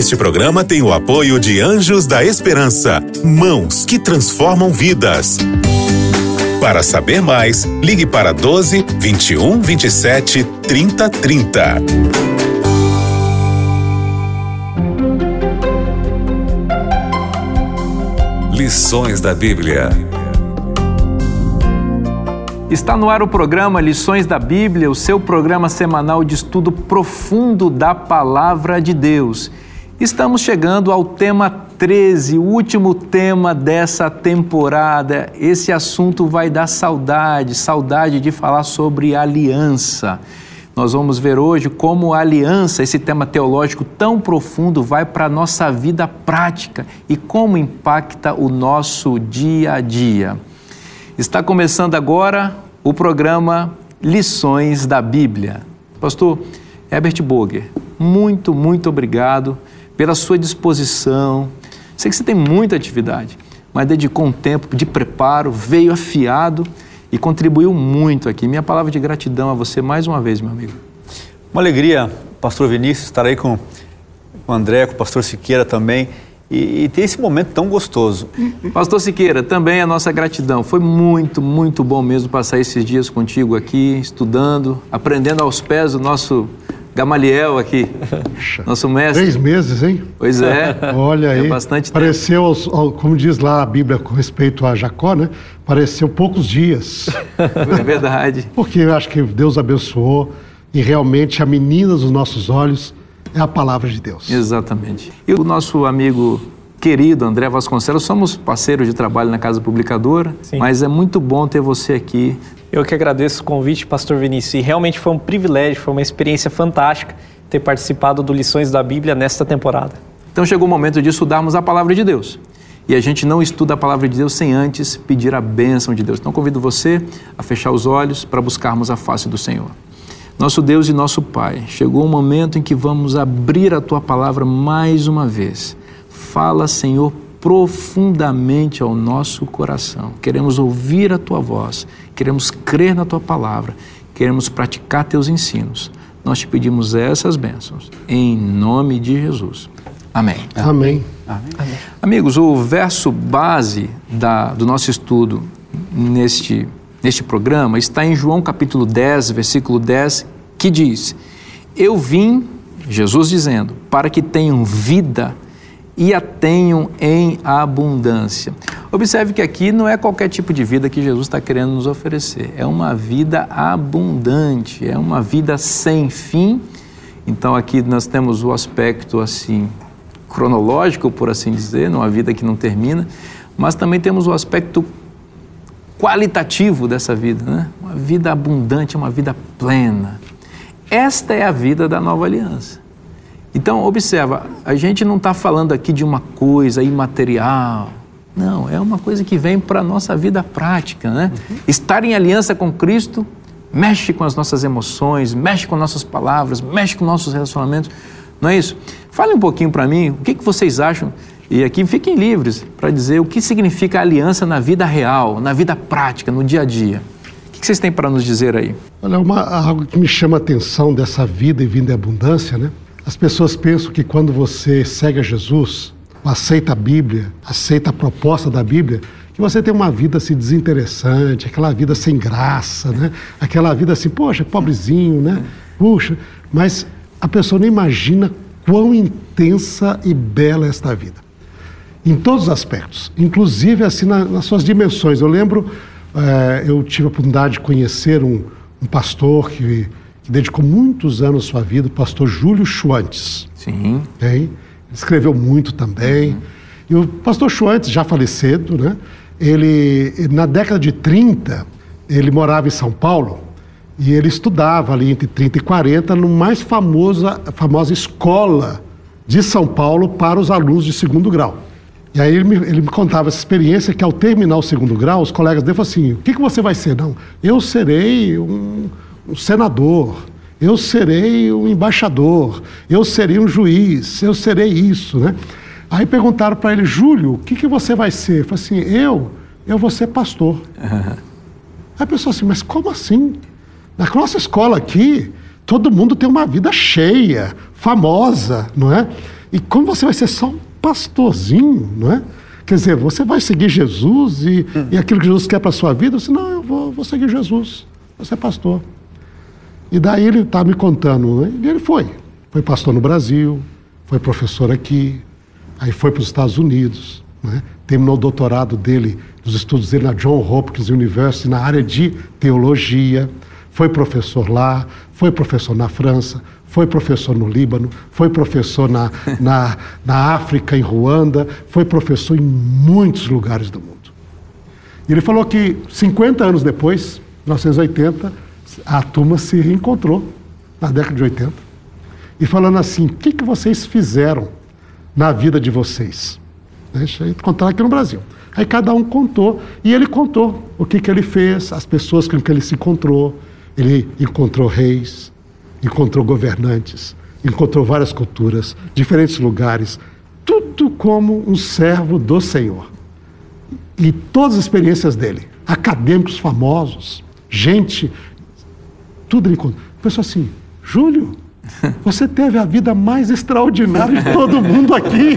Este programa tem o apoio de Anjos da Esperança, mãos que transformam vidas. Para saber mais, ligue para 12 21 27 30 30. Lições da Bíblia. Está no ar o programa Lições da Bíblia, o seu programa semanal de estudo profundo da Palavra de Deus. Estamos chegando ao tema 13, o último tema dessa temporada. Esse assunto vai dar saudade, saudade de falar sobre aliança. Nós vamos ver hoje como a aliança, esse tema teológico tão profundo, vai para a nossa vida prática e como impacta o nosso dia a dia. Está começando agora o programa Lições da Bíblia. Pastor Herbert Boger, muito, muito obrigado pela sua disposição. Sei que você tem muita atividade, mas dedicou um tempo de preparo, veio afiado e contribuiu muito aqui. Minha palavra de gratidão a você mais uma vez, meu amigo. Uma alegria, pastor Vinícius, estar aí com o André, com o pastor Siqueira também e, e ter esse momento tão gostoso. Pastor Siqueira, também a nossa gratidão. Foi muito, muito bom mesmo passar esses dias contigo aqui, estudando, aprendendo aos pés do nosso Gamaliel aqui, nosso mestre. Três meses, hein? Pois é. Olha aí. É bastante pareceu, aos, ao, como diz lá a Bíblia com respeito a Jacó, né? Pareceu poucos dias. É verdade. Porque eu acho que Deus abençoou e realmente a menina dos nossos olhos é a palavra de Deus. Exatamente. E o nosso amigo querido André Vasconcelos, somos parceiros de trabalho na Casa Publicadora, Sim. mas é muito bom ter você aqui. Eu que agradeço o convite, Pastor Vinícius, e realmente foi um privilégio, foi uma experiência fantástica ter participado do Lições da Bíblia nesta temporada. Então chegou o momento de estudarmos a palavra de Deus. E a gente não estuda a palavra de Deus sem antes pedir a bênção de Deus. Então convido você a fechar os olhos para buscarmos a face do Senhor. Nosso Deus e nosso Pai, chegou o momento em que vamos abrir a tua palavra mais uma vez. Fala, Senhor, profundamente ao nosso coração. Queremos ouvir a tua voz, queremos crer na tua palavra, queremos praticar teus ensinos. Nós te pedimos essas bênçãos, em nome de Jesus. Amém. Amém. Amém. Amém. Amigos, o verso base da, do nosso estudo neste neste programa está em João capítulo 10, versículo 10, que diz: Eu vim, Jesus dizendo, para que tenham vida e a tenham em abundância. Observe que aqui não é qualquer tipo de vida que Jesus está querendo nos oferecer, é uma vida abundante, é uma vida sem fim. Então aqui nós temos o aspecto assim cronológico, por assim dizer, uma vida que não termina, mas também temos o aspecto qualitativo dessa vida, né? Uma vida abundante, uma vida plena. Esta é a vida da nova aliança. Então, observa, a gente não está falando aqui de uma coisa imaterial. Não, é uma coisa que vem para a nossa vida prática, né? Uhum. Estar em aliança com Cristo mexe com as nossas emoções, mexe com nossas palavras, mexe com nossos relacionamentos. Não é isso? Fale um pouquinho para mim, o que, que vocês acham e aqui fiquem livres para dizer o que significa aliança na vida real, na vida prática, no dia a dia. O que vocês têm para nos dizer aí? Olha, uma, algo que me chama a atenção dessa vida e vida em abundância, né? As pessoas pensam que quando você segue a Jesus, aceita a Bíblia, aceita a proposta da Bíblia, que você tem uma vida assim desinteressante, aquela vida sem graça, né? Aquela vida assim, poxa, pobrezinho, né? Puxa, mas a pessoa não imagina quão intensa e bela é esta vida em todos os aspectos, inclusive assim na, nas suas dimensões. Eu lembro, é, eu tive a oportunidade de conhecer um, um pastor que, que, dedicou muitos anos sua vida, o pastor Júlio Schwantes. Sim. Ele escreveu muito também. Uhum. E o pastor Schwantes, já falecido, né? Ele, na década de 30, ele morava em São Paulo e ele estudava ali entre 30 e 40 no mais famosa, famosa escola de São Paulo para os alunos de segundo grau. E aí ele me, ele me, contava essa experiência que ao terminar o segundo grau, os colegas dele falaram assim, o que, que você vai ser? Não, eu serei um, um senador, eu serei um embaixador, eu serei um juiz, eu serei isso, né? Aí perguntaram para ele, Júlio, o que, que você vai ser? Eu falei assim, eu, eu vou ser pastor. Uhum. Aí a pessoa assim, mas como assim? Na nossa escola aqui, todo mundo tem uma vida cheia, famosa, não é? E como você vai ser só um pastorzinho, não é? Quer dizer, você vai seguir Jesus e, e aquilo que Jesus quer para a sua vida? Eu disse, não, eu vou, vou seguir Jesus, vou ser pastor. E daí ele está me contando, né? e ele foi. Foi pastor no Brasil, foi professor aqui, aí foi para os Estados Unidos, né? terminou o doutorado dele, os estudos dele na John Hopkins University, na área de teologia, foi professor lá, foi professor na França, foi professor no Líbano, foi professor na, na, na África, em Ruanda, foi professor em muitos lugares do mundo. E ele falou que 50 anos depois, 1980, a turma se reencontrou, na década de 80, e falando assim: o que, que vocês fizeram na vida de vocês? Deixa eu contar aqui no Brasil. Aí cada um contou, e ele contou o que, que ele fez, as pessoas com que ele se encontrou. Ele encontrou reis, encontrou governantes, encontrou várias culturas, diferentes lugares, tudo como um servo do Senhor. E todas as experiências dele, acadêmicos famosos, gente, tudo ele encontrou. Pensou assim, Júlio, você teve a vida mais extraordinária de todo mundo aqui.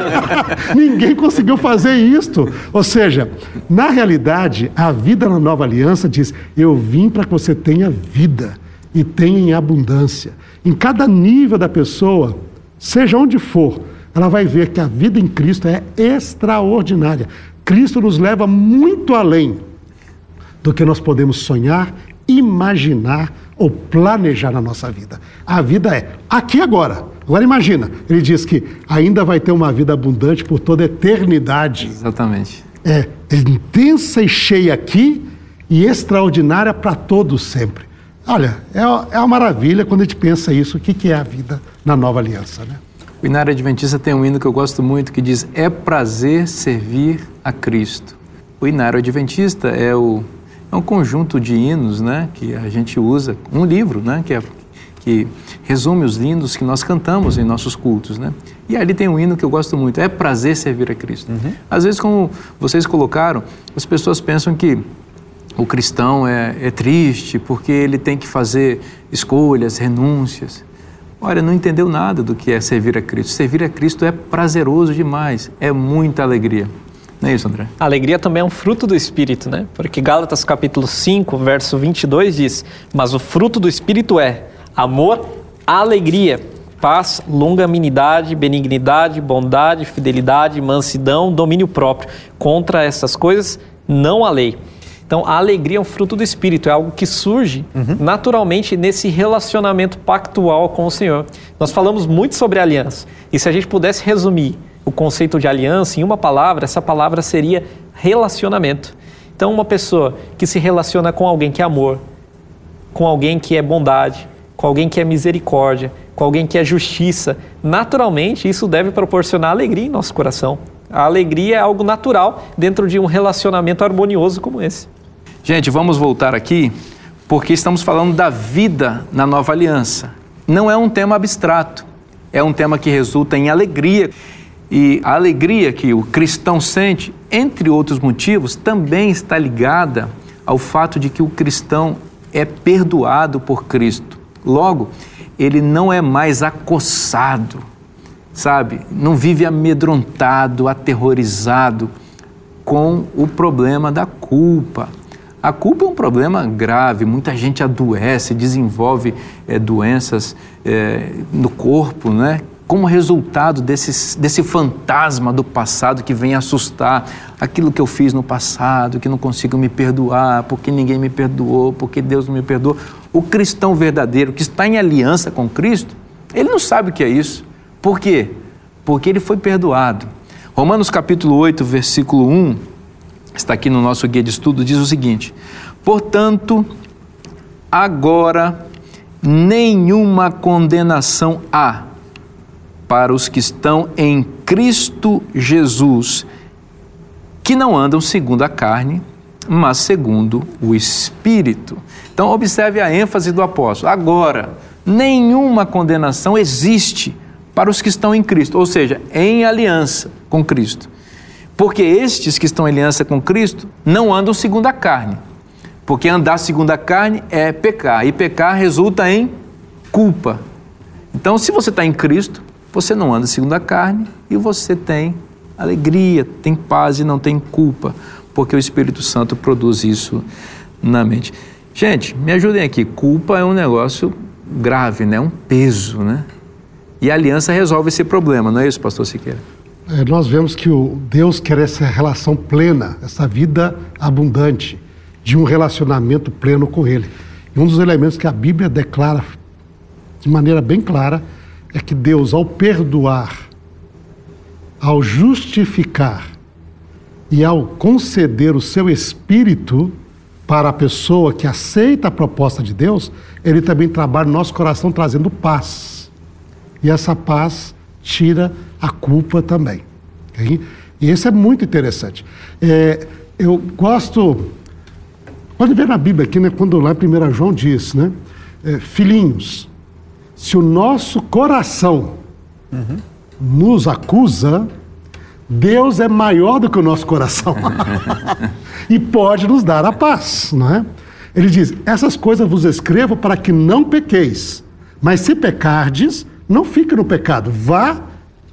Ninguém conseguiu fazer isto. Ou seja, na realidade, a vida na nova aliança diz: Eu vim para que você tenha vida e tenha em abundância. Em cada nível da pessoa, seja onde for, ela vai ver que a vida em Cristo é extraordinária. Cristo nos leva muito além do que nós podemos sonhar, imaginar ou planejar na nossa vida. A vida é aqui agora. Agora imagina, ele diz que ainda vai ter uma vida abundante por toda a eternidade. Exatamente. É intensa e cheia aqui e extraordinária para todos sempre. Olha, é, é uma maravilha quando a gente pensa isso, o que, que é a vida na nova aliança, né? O Inário Adventista tem um hino que eu gosto muito que diz: É prazer servir a Cristo. O Inário Adventista é, o, é um conjunto de hinos né, que a gente usa, um livro né, que, é, que resume os lindos que nós cantamos em nossos cultos. Né? E ali tem um hino que eu gosto muito: É prazer servir a Cristo. Uhum. Às vezes, como vocês colocaram, as pessoas pensam que o cristão é, é triste porque ele tem que fazer escolhas, renúncias. Olha, não entendeu nada do que é servir a Cristo. Servir a Cristo é prazeroso demais, é muita alegria. Não é isso, André? A alegria também é um fruto do Espírito, né? Porque Gálatas capítulo 5, verso 22 diz: Mas o fruto do Espírito é amor, alegria, paz, longanimidade, benignidade, bondade, fidelidade, mansidão, domínio próprio. Contra essas coisas não há lei. Então, a alegria é um fruto do Espírito, é algo que surge uhum. naturalmente nesse relacionamento pactual com o Senhor. Nós falamos muito sobre aliança, e se a gente pudesse resumir o conceito de aliança em uma palavra, essa palavra seria relacionamento. Então, uma pessoa que se relaciona com alguém que é amor, com alguém que é bondade, com alguém que é misericórdia, com alguém que é justiça, naturalmente isso deve proporcionar alegria em nosso coração. A alegria é algo natural dentro de um relacionamento harmonioso como esse. Gente, vamos voltar aqui porque estamos falando da vida na nova aliança. Não é um tema abstrato, é um tema que resulta em alegria. E a alegria que o cristão sente, entre outros motivos, também está ligada ao fato de que o cristão é perdoado por Cristo. Logo, ele não é mais acossado, sabe? Não vive amedrontado, aterrorizado com o problema da culpa. A culpa é um problema grave, muita gente adoece, desenvolve é, doenças é, no corpo, né? Como resultado desse, desse fantasma do passado que vem assustar aquilo que eu fiz no passado, que não consigo me perdoar, porque ninguém me perdoou, porque Deus não me perdoou. O cristão verdadeiro que está em aliança com Cristo, ele não sabe o que é isso. Por quê? Porque ele foi perdoado. Romanos capítulo 8, versículo 1 está aqui no nosso guia de estudo, diz o seguinte: Portanto, agora nenhuma condenação há para os que estão em Cristo Jesus, que não andam segundo a carne, mas segundo o Espírito. Então, observe a ênfase do apóstolo. Agora, nenhuma condenação existe para os que estão em Cristo, ou seja, em aliança com Cristo. Porque estes que estão em aliança com Cristo não andam segundo a carne. Porque andar segundo a carne é pecar, e pecar resulta em culpa. Então, se você está em Cristo, você não anda segundo a carne e você tem alegria, tem paz e não tem culpa, porque o Espírito Santo produz isso na mente. Gente, me ajudem aqui. Culpa é um negócio grave, né? Um peso, né? E a aliança resolve esse problema, não é isso, pastor Siqueira? É, nós vemos que o Deus quer essa relação plena, essa vida abundante, de um relacionamento pleno com Ele. E um dos elementos que a Bíblia declara de maneira bem clara é que Deus, ao perdoar, ao justificar e ao conceder o seu espírito para a pessoa que aceita a proposta de Deus, ele também trabalha no nosso coração trazendo paz. E essa paz tira a culpa também. Okay? E isso é muito interessante. É, eu gosto. Pode ver na Bíblia aqui, né, quando lá em 1 João diz, né? É, filhinhos, se o nosso coração uhum. nos acusa, Deus é maior do que o nosso coração e pode nos dar a paz, não é? Ele diz: essas coisas vos escrevo para que não pequeis, mas se pecardes, não fique no pecado, vá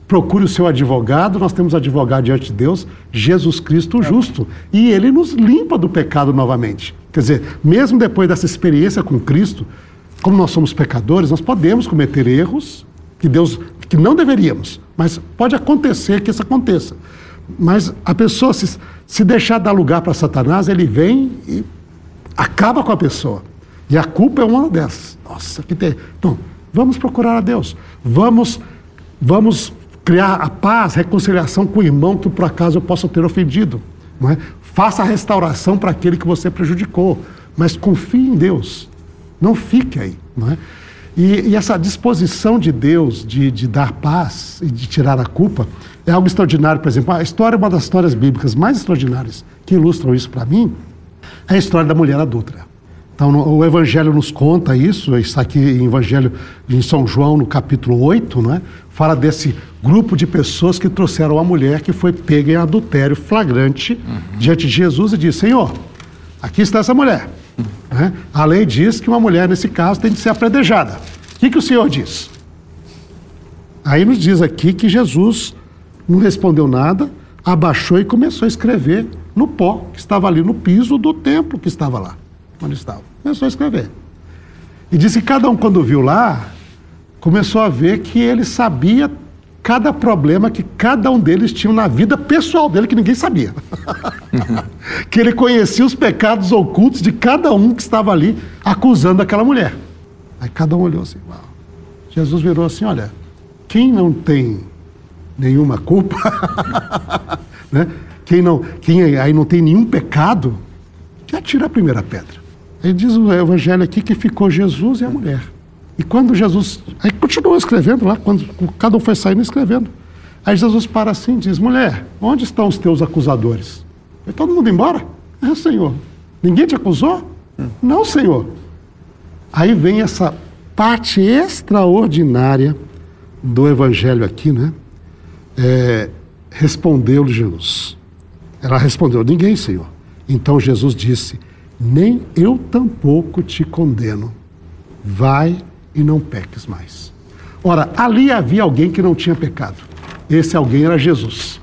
procure o seu advogado, nós temos advogado diante de Deus, Jesus Cristo justo, e ele nos limpa do pecado novamente. Quer dizer, mesmo depois dessa experiência com Cristo, como nós somos pecadores, nós podemos cometer erros que Deus que não deveríamos, mas pode acontecer que isso aconteça. Mas a pessoa se, se deixar dar lugar para Satanás, ele vem e acaba com a pessoa. E a culpa é uma dessas. Nossa, que tem. Então, vamos procurar a Deus. Vamos vamos criar a paz, reconciliação com o irmão que por acaso eu possa ter ofendido, não é? Faça a restauração para aquele que você prejudicou, mas confie em Deus. Não fique aí. Não é? E, e, essa disposição de Deus de, de, dar paz e de tirar a culpa é algo extraordinário. Por exemplo, a história, uma das histórias bíblicas mais extraordinárias que ilustram isso para mim é a história da mulher adulta. Então, o Evangelho nos conta isso, está aqui em Evangelho em São João, no capítulo 8, não é? fala desse grupo de pessoas que trouxeram a mulher que foi pega em adultério flagrante uhum. diante de Jesus e disse: Senhor, aqui está essa mulher. Né? A lei diz que uma mulher, nesse caso, tem de ser apredejada. O que, que o Senhor diz? Aí nos diz aqui que Jesus não respondeu nada, abaixou e começou a escrever no pó que estava ali no piso do templo que estava lá, onde estava. Começou a escrever. E disse que cada um, quando viu lá, começou a ver que ele sabia cada problema que cada um deles tinha na vida pessoal dele que ninguém sabia. que ele conhecia os pecados ocultos de cada um que estava ali acusando aquela mulher. Aí cada um olhou assim, Uau. Jesus virou assim, olha, quem não tem nenhuma culpa, né? quem, não, quem aí não tem nenhum pecado, que atira a primeira pedra. Aí diz o evangelho aqui que ficou Jesus e a mulher. E quando Jesus. Aí continuou escrevendo lá, quando cada um foi saindo escrevendo. Aí Jesus para assim e diz: Mulher, onde estão os teus acusadores? Foi todo mundo embora? É, Senhor. Ninguém te acusou? Não, Senhor. Aí vem essa parte extraordinária do Evangelho aqui, né? É, Respondeu-lhe Jesus. Ela respondeu: Ninguém, Senhor. Então Jesus disse: Nem eu tampouco te condeno. Vai e não peques mais. Ora, ali havia alguém que não tinha pecado. Esse alguém era Jesus.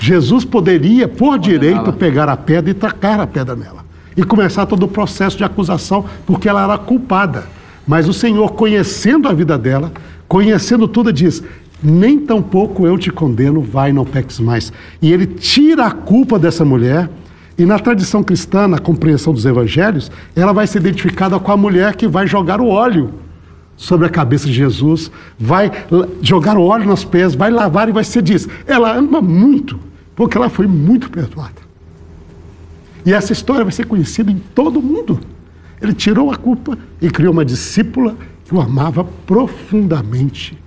Jesus poderia, por direito, pegar a pedra e tacar a pedra nela. E começar todo o processo de acusação, porque ela era culpada. Mas o Senhor, conhecendo a vida dela, conhecendo tudo, diz: Nem tampouco eu te condeno, vai, não peques mais. E ele tira a culpa dessa mulher. E na tradição cristã, na compreensão dos evangelhos, ela vai ser identificada com a mulher que vai jogar o óleo sobre a cabeça de Jesus, vai jogar o óleo nos pés, vai lavar e vai ser disso. Ela ama muito, porque ela foi muito perdoada. E essa história vai ser conhecida em todo mundo. Ele tirou a culpa e criou uma discípula que o amava profundamente.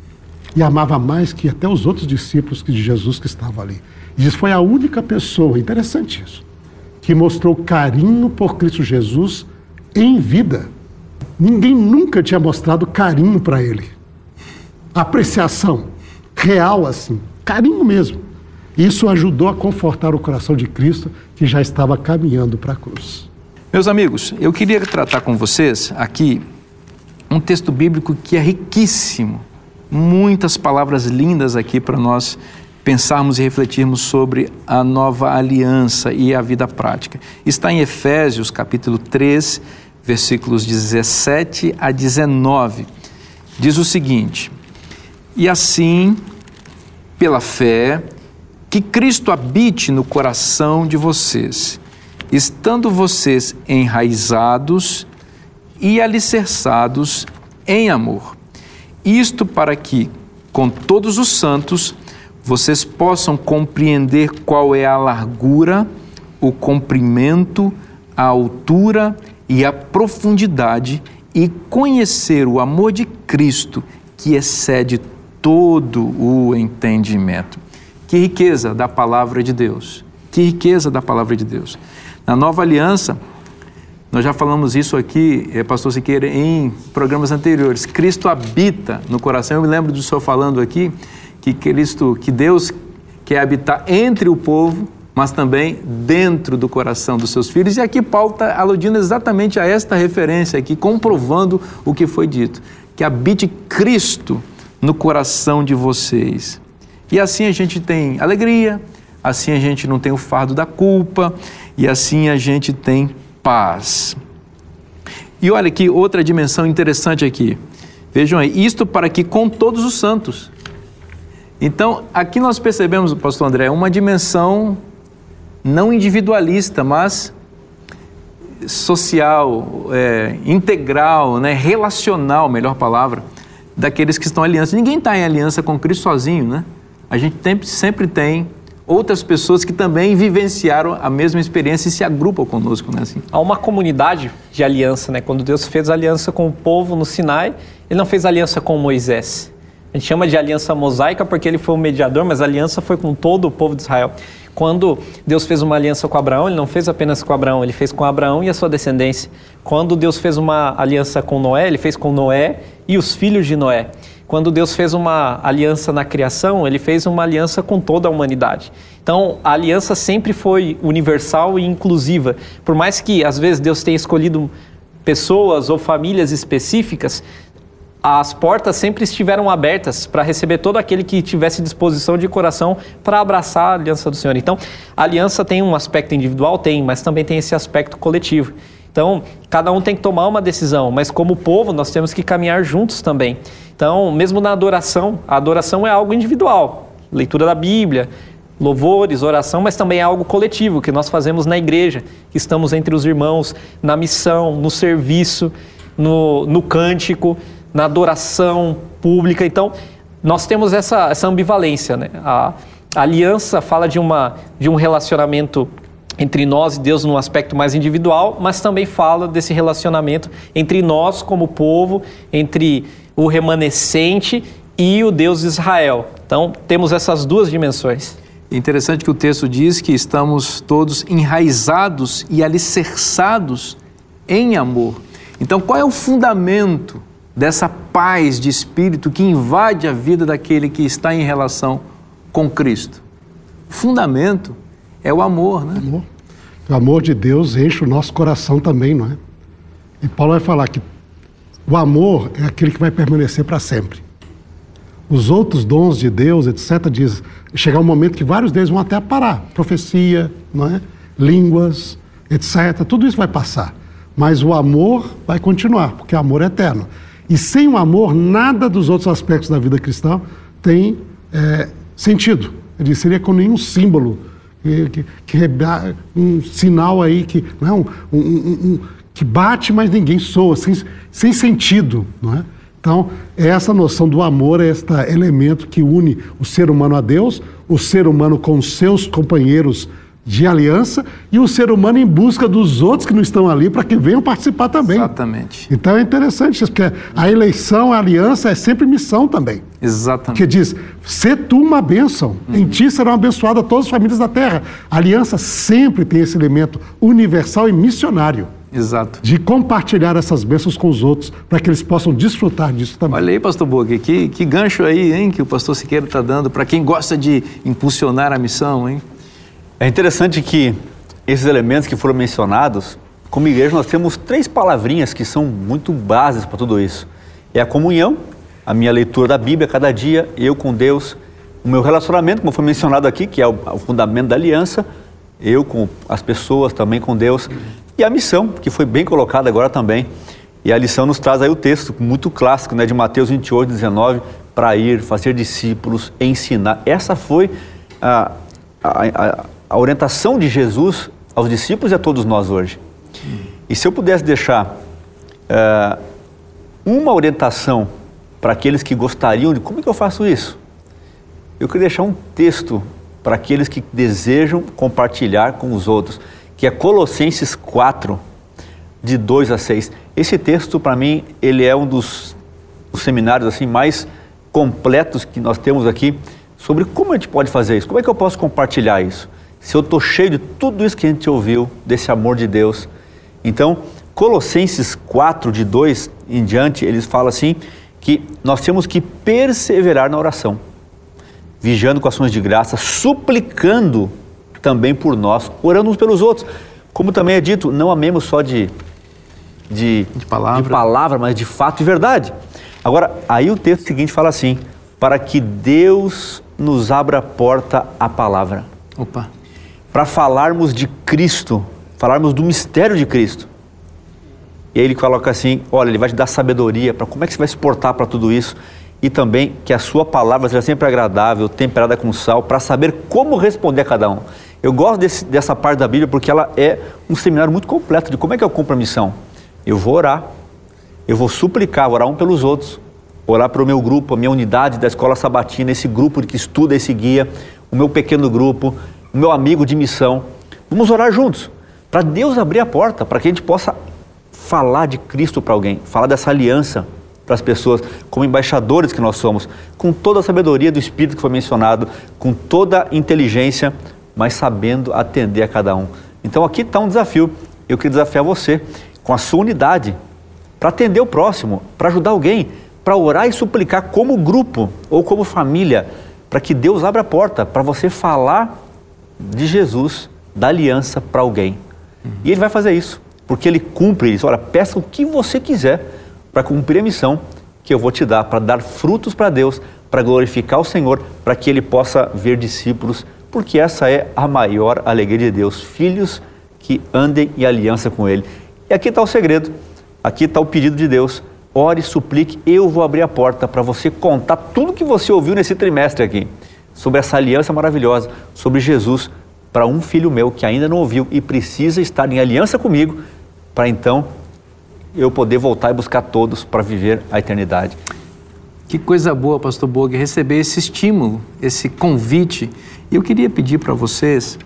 E amava mais que até os outros discípulos de Jesus que estavam ali. E isso foi a única pessoa, interessante isso, que mostrou carinho por Cristo Jesus em vida. Ninguém nunca tinha mostrado carinho para ele. Apreciação real assim, carinho mesmo. Isso ajudou a confortar o coração de Cristo que já estava caminhando para a cruz. Meus amigos, eu queria tratar com vocês aqui um texto bíblico que é riquíssimo muitas palavras lindas aqui para nós pensarmos e refletirmos sobre a nova aliança e a vida prática. Está em Efésios, capítulo 3, versículos 17 a 19. Diz o seguinte: E assim, pela fé, que Cristo habite no coração de vocês, estando vocês enraizados e alicerçados em amor. Isto para que, com todos os santos, vocês possam compreender qual é a largura, o comprimento, a altura e a profundidade e conhecer o amor de Cristo que excede todo o entendimento. Que riqueza da palavra de Deus! Que riqueza da palavra de Deus! Na nova aliança, nós já falamos isso aqui, eh, Pastor Siqueira, em programas anteriores. Cristo habita no coração. Eu me lembro do senhor falando aqui que Cristo, que Deus quer habitar entre o povo, mas também dentro do coração dos seus filhos. E aqui Paulo está aludindo exatamente a esta referência aqui, comprovando o que foi dito, que habite Cristo no coração de vocês. E assim a gente tem alegria, assim a gente não tem o fardo da culpa, e assim a gente tem paz. E olha que outra dimensão interessante aqui. Vejam aí, isto para que com todos os santos então, aqui nós percebemos, pastor André, uma dimensão não individualista, mas social, é, integral, né, relacional, melhor palavra, daqueles que estão em aliança. Ninguém está em aliança com Cristo sozinho, né? A gente sempre, sempre tem outras pessoas que também vivenciaram a mesma experiência e se agrupam conosco, né? Assim. Há uma comunidade de aliança, né? Quando Deus fez aliança com o povo no Sinai, Ele não fez aliança com Moisés. A gente chama de aliança mosaica porque ele foi o mediador, mas a aliança foi com todo o povo de Israel. Quando Deus fez uma aliança com Abraão, ele não fez apenas com Abraão, ele fez com Abraão e a sua descendência. Quando Deus fez uma aliança com Noé, ele fez com Noé e os filhos de Noé. Quando Deus fez uma aliança na criação, ele fez uma aliança com toda a humanidade. Então, a aliança sempre foi universal e inclusiva. Por mais que às vezes Deus tenha escolhido pessoas ou famílias específicas, as portas sempre estiveram abertas para receber todo aquele que tivesse disposição de coração para abraçar a aliança do Senhor. Então, a aliança tem um aspecto individual, tem, mas também tem esse aspecto coletivo. Então, cada um tem que tomar uma decisão, mas como povo nós temos que caminhar juntos também. Então, mesmo na adoração, a adoração é algo individual, leitura da Bíblia, louvores, oração, mas também é algo coletivo que nós fazemos na igreja, que estamos entre os irmãos, na missão, no serviço, no, no cântico na adoração pública. Então, nós temos essa, essa ambivalência. Né? A, a aliança fala de, uma, de um relacionamento entre nós e Deus num aspecto mais individual, mas também fala desse relacionamento entre nós como povo, entre o remanescente e o Deus de Israel. Então, temos essas duas dimensões. Interessante que o texto diz que estamos todos enraizados e alicerçados em amor. Então, qual é o fundamento dessa paz de espírito que invade a vida daquele que está em relação com Cristo. O fundamento é o amor, né? Amor. O amor de Deus enche o nosso coração também, não é? E Paulo vai falar que o amor é aquele que vai permanecer para sempre. Os outros dons de Deus, etc., diz, chegar um momento que vários deles vão até parar. Profecia, não é? línguas, etc. Tudo isso vai passar. Mas o amor vai continuar, porque o amor é eterno. E sem o amor, nada dos outros aspectos da vida cristã tem é, sentido. Ele seria como nenhum símbolo, que, que, que, um sinal aí que não é um, um, um, que bate, mas ninguém soa, sem, sem sentido, não é? Então, é essa noção do amor é este elemento que une o ser humano a Deus, o ser humano com seus companheiros de aliança e o ser humano em busca dos outros que não estão ali para que venham participar também. Exatamente. Então é interessante isso, porque a eleição, a aliança é sempre missão também. Exatamente. Que diz: se tu uma bênção, uhum. em ti serão abençoadas todas as famílias da terra. A aliança sempre tem esse elemento universal e missionário. Exato. De compartilhar essas bênçãos com os outros, para que eles possam desfrutar disso também. Olha aí, pastor Boca, que, que gancho aí, hein, que o pastor Siqueira está dando para quem gosta de impulsionar a missão, hein? É interessante que esses elementos que foram mencionados, como igreja, nós temos três palavrinhas que são muito bases para tudo isso: é a comunhão, a minha leitura da Bíblia cada dia, eu com Deus, o meu relacionamento, como foi mencionado aqui, que é o, fundamento da aliança, eu com as pessoas, também com Deus, e a missão, que foi bem colocada agora também. E a lição nos traz aí o texto muito clássico né, de Mateus 28, 19, para ir, fazer discípulos, ensinar. Essa foi a, a, a orientação de Jesus aos discípulos e a todos nós hoje. E se eu pudesse deixar uh, uma orientação para aqueles que gostariam de como é que eu faço isso, eu queria deixar um texto para aqueles que desejam compartilhar com os outros, que é Colossenses 4, de 2 a 6. Esse texto, para mim, ele é um dos, dos seminários assim mais completos que nós temos aqui sobre como a gente pode fazer isso, como é que eu posso compartilhar isso se eu estou cheio de tudo isso que a gente ouviu, desse amor de Deus. Então, Colossenses 4, de 2 em diante, eles falam assim que nós temos que perseverar na oração, vigiando com ações de graça, suplicando também por nós, orando uns pelos outros. Como também é dito, não amemos só de, de, de, palavra. de palavra, mas de fato e verdade. Agora, aí o texto seguinte fala assim: para que Deus nos abra a porta à palavra. Opa para falarmos de Cristo, falarmos do mistério de Cristo. E aí ele coloca assim: olha, ele vai te dar sabedoria para como é que você vai se portar para tudo isso e também que a sua palavra seja sempre agradável, temperada com sal, para saber como responder a cada um. Eu gosto desse, dessa parte da Bíblia porque ela é um seminário muito completo de como é que eu cumpro a missão. Eu vou orar, eu vou suplicar, vou orar um pelos outros, orar para o meu grupo, a minha unidade da escola sabatina, esse grupo que estuda esse guia, o meu pequeno grupo, o meu amigo de missão. Vamos orar juntos, para Deus abrir a porta, para que a gente possa falar de Cristo para alguém, falar dessa aliança para as pessoas, como embaixadores que nós somos, com toda a sabedoria do Espírito que foi mencionado, com toda a inteligência, mas sabendo atender a cada um. Então aqui está um desafio. Eu queria desafiar você, com a sua unidade, para atender o próximo, para ajudar alguém, para orar e suplicar como grupo ou como família, para que Deus abra a porta para você falar de Jesus, da aliança para alguém. Uhum. E ele vai fazer isso, porque ele cumpre isso. Olha, peça o que você quiser para cumprir a missão que eu vou te dar, para dar frutos para Deus, para glorificar o Senhor, para que ele possa ver discípulos, porque essa é a maior alegria de Deus, filhos que andem em aliança com ele. E aqui está o segredo, aqui está o pedido de Deus. Ore, suplique, eu vou abrir a porta para você contar tudo que você ouviu nesse trimestre aqui sobre essa aliança maravilhosa, sobre Jesus, para um filho meu que ainda não ouviu e precisa estar em aliança comigo, para então eu poder voltar e buscar todos para viver a eternidade. Que coisa boa, Pastor Bog, receber esse estímulo, esse convite. E eu queria pedir para vocês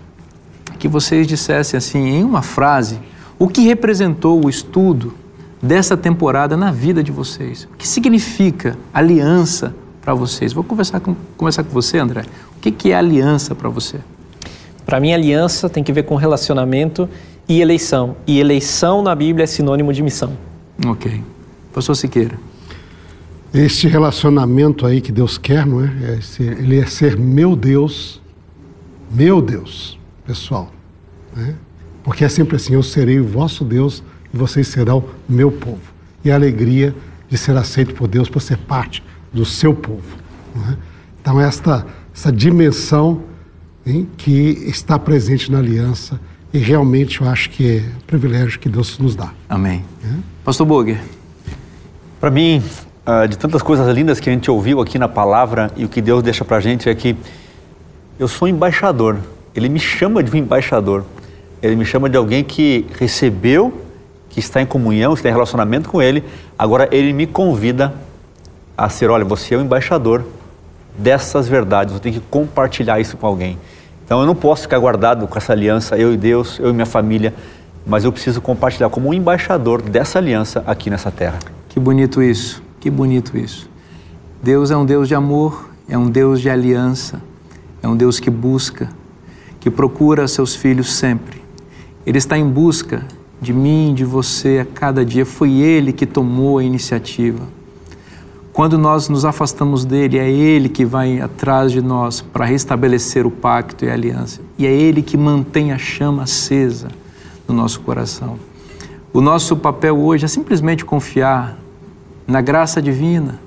que vocês dissessem assim, em uma frase, o que representou o estudo dessa temporada na vida de vocês. O que significa aliança para vocês. Vou conversar com, conversar com você, André. O que, que é aliança para você? Para mim, aliança tem que ver com relacionamento e eleição. E eleição na Bíblia é sinônimo de missão. Ok. Pastor Siqueira. Este relacionamento aí que Deus quer, não é? é ser, ele é ser meu Deus, meu Deus, pessoal. Né? Porque é sempre assim: eu serei o vosso Deus e vocês serão meu povo. E a alegria de ser aceito por Deus, por ser parte do seu povo. É? Então, esta, essa dimensão hein, que está presente na aliança e realmente eu acho que é um privilégio que Deus nos dá. Amém. É? Pastor Boger. Para mim, ah, de tantas coisas lindas que a gente ouviu aqui na palavra e o que Deus deixa para a gente é que eu sou embaixador. Ele me chama de um embaixador. Ele me chama de alguém que recebeu, que está em comunhão, está em relacionamento com Ele. Agora Ele me convida a ser, olha, você é o embaixador dessas verdades, você tem que compartilhar isso com alguém. Então eu não posso ficar guardado com essa aliança, eu e Deus, eu e minha família, mas eu preciso compartilhar como um embaixador dessa aliança aqui nessa terra. Que bonito isso, que bonito isso. Deus é um Deus de amor, é um Deus de aliança, é um Deus que busca, que procura seus filhos sempre. Ele está em busca de mim, de você a cada dia. Foi Ele que tomou a iniciativa. Quando nós nos afastamos dele, é ele que vai atrás de nós para restabelecer o pacto e a aliança. E é ele que mantém a chama acesa no nosso coração. O nosso papel hoje é simplesmente confiar na graça divina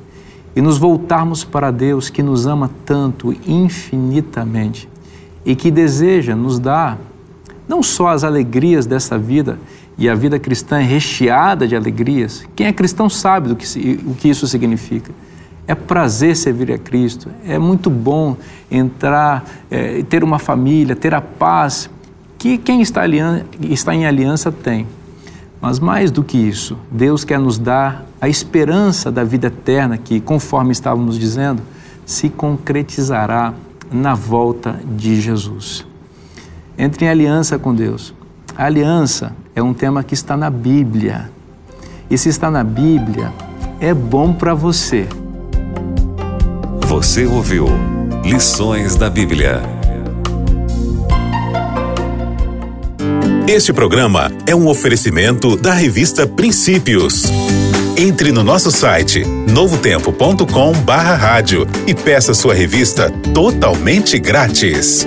e nos voltarmos para Deus que nos ama tanto, infinitamente, e que deseja nos dar não só as alegrias dessa vida, e a vida cristã é recheada de alegrias. Quem é cristão sabe do que, o que isso significa. É prazer servir a Cristo, é muito bom entrar, é, ter uma família, ter a paz que quem está, está em aliança tem. Mas mais do que isso, Deus quer nos dar a esperança da vida eterna que, conforme estávamos dizendo, se concretizará na volta de Jesus. Entre em aliança com Deus. A aliança é um tema que está na Bíblia. E se está na Bíblia, é bom para você. Você ouviu Lições da Bíblia. Este programa é um oferecimento da revista Princípios. Entre no nosso site novotempo.com/rádio e peça sua revista totalmente grátis.